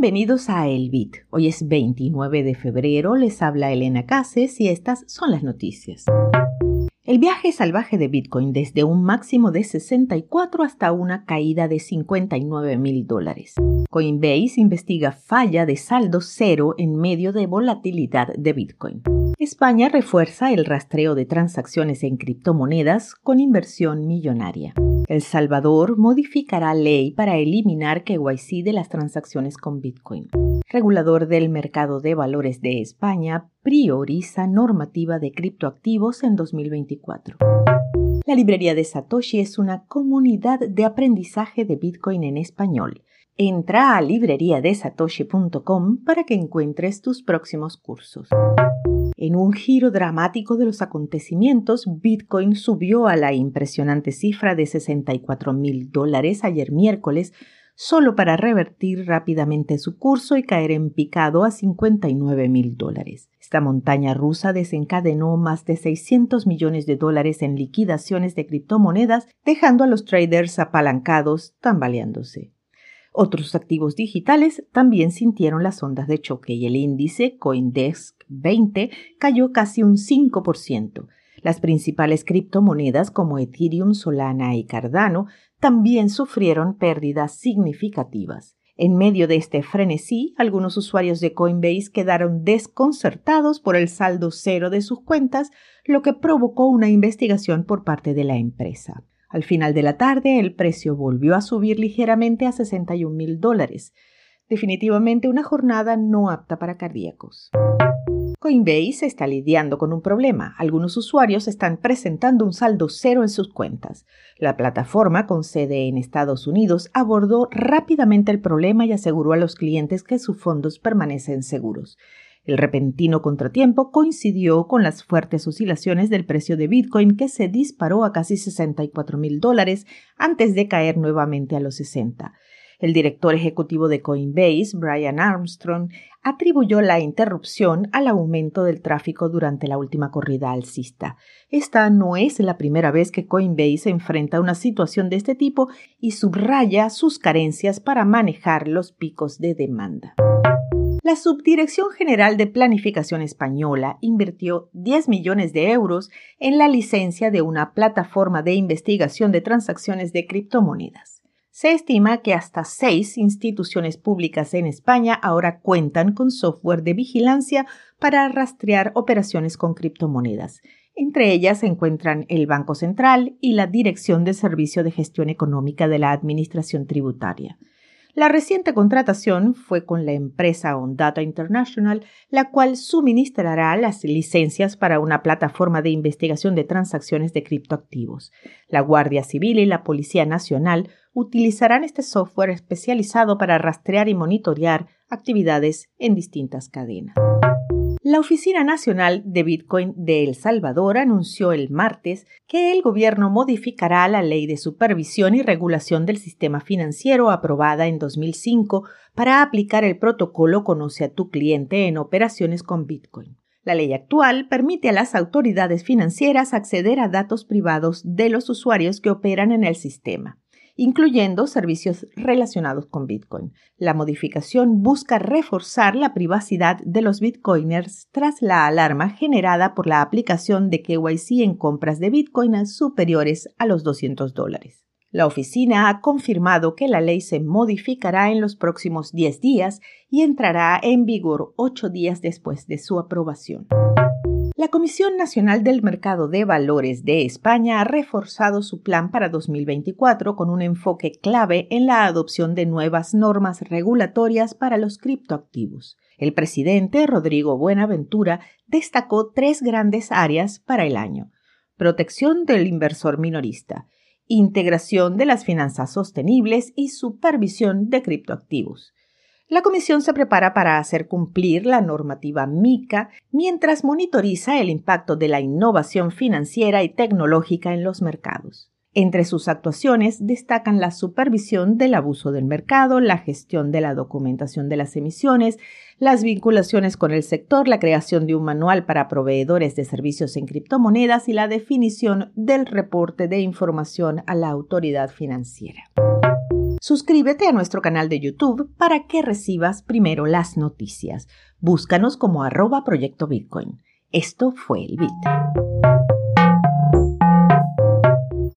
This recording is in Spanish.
Bienvenidos a El Bit. Hoy es 29 de febrero, les habla Elena Cases y estas son las noticias. El viaje salvaje de Bitcoin desde un máximo de 64 hasta una caída de 59 mil dólares. Coinbase investiga falla de saldo cero en medio de volatilidad de Bitcoin. España refuerza el rastreo de transacciones en criptomonedas con inversión millonaria. El Salvador modificará ley para eliminar KYC de las transacciones con Bitcoin. Regulador del mercado de valores de España prioriza normativa de criptoactivos en 2024. La librería de Satoshi es una comunidad de aprendizaje de Bitcoin en español. Entra a libreriadesatoshi.com para que encuentres tus próximos cursos. En un giro dramático de los acontecimientos, Bitcoin subió a la impresionante cifra de 64 mil dólares ayer miércoles, solo para revertir rápidamente su curso y caer en picado a 59 mil dólares. Esta montaña rusa desencadenó más de 600 millones de dólares en liquidaciones de criptomonedas, dejando a los traders apalancados tambaleándose. Otros activos digitales también sintieron las ondas de choque y el índice Coindesk 20 cayó casi un 5%. Las principales criptomonedas como Ethereum, Solana y Cardano también sufrieron pérdidas significativas. En medio de este frenesí, algunos usuarios de Coinbase quedaron desconcertados por el saldo cero de sus cuentas, lo que provocó una investigación por parte de la empresa. Al final de la tarde, el precio volvió a subir ligeramente a 61 mil dólares. Definitivamente una jornada no apta para cardíacos. Coinbase está lidiando con un problema. Algunos usuarios están presentando un saldo cero en sus cuentas. La plataforma, con sede en Estados Unidos, abordó rápidamente el problema y aseguró a los clientes que sus fondos permanecen seguros. El repentino contratiempo coincidió con las fuertes oscilaciones del precio de Bitcoin que se disparó a casi 64 mil dólares antes de caer nuevamente a los 60. El director ejecutivo de Coinbase, Brian Armstrong, atribuyó la interrupción al aumento del tráfico durante la última corrida alcista. Esta no es la primera vez que Coinbase enfrenta una situación de este tipo y subraya sus carencias para manejar los picos de demanda. La Subdirección General de Planificación Española invirtió 10 millones de euros en la licencia de una plataforma de investigación de transacciones de criptomonedas. Se estima que hasta seis instituciones públicas en España ahora cuentan con software de vigilancia para rastrear operaciones con criptomonedas. Entre ellas se encuentran el Banco Central y la Dirección de Servicio de Gestión Económica de la Administración Tributaria. La reciente contratación fue con la empresa OnData International, la cual suministrará las licencias para una plataforma de investigación de transacciones de criptoactivos. La Guardia Civil y la Policía Nacional utilizarán este software especializado para rastrear y monitorear actividades en distintas cadenas. La Oficina Nacional de Bitcoin de El Salvador anunció el martes que el gobierno modificará la ley de supervisión y regulación del sistema financiero aprobada en 2005 para aplicar el protocolo Conoce a tu cliente en operaciones con Bitcoin. La ley actual permite a las autoridades financieras acceder a datos privados de los usuarios que operan en el sistema incluyendo servicios relacionados con Bitcoin. La modificación busca reforzar la privacidad de los bitcoiners tras la alarma generada por la aplicación de KYC en compras de Bitcoin superiores a los 200 dólares. La oficina ha confirmado que la ley se modificará en los próximos 10 días y entrará en vigor 8 días después de su aprobación. La Comisión Nacional del Mercado de Valores de España ha reforzado su plan para 2024 con un enfoque clave en la adopción de nuevas normas regulatorias para los criptoactivos. El presidente Rodrigo Buenaventura destacó tres grandes áreas para el año. Protección del inversor minorista, integración de las finanzas sostenibles y supervisión de criptoactivos. La Comisión se prepara para hacer cumplir la normativa MICA mientras monitoriza el impacto de la innovación financiera y tecnológica en los mercados. Entre sus actuaciones destacan la supervisión del abuso del mercado, la gestión de la documentación de las emisiones, las vinculaciones con el sector, la creación de un manual para proveedores de servicios en criptomonedas y la definición del reporte de información a la autoridad financiera. Suscríbete a nuestro canal de YouTube para que recibas primero las noticias. Búscanos como arroba Proyecto Bitcoin. Esto fue el Bit.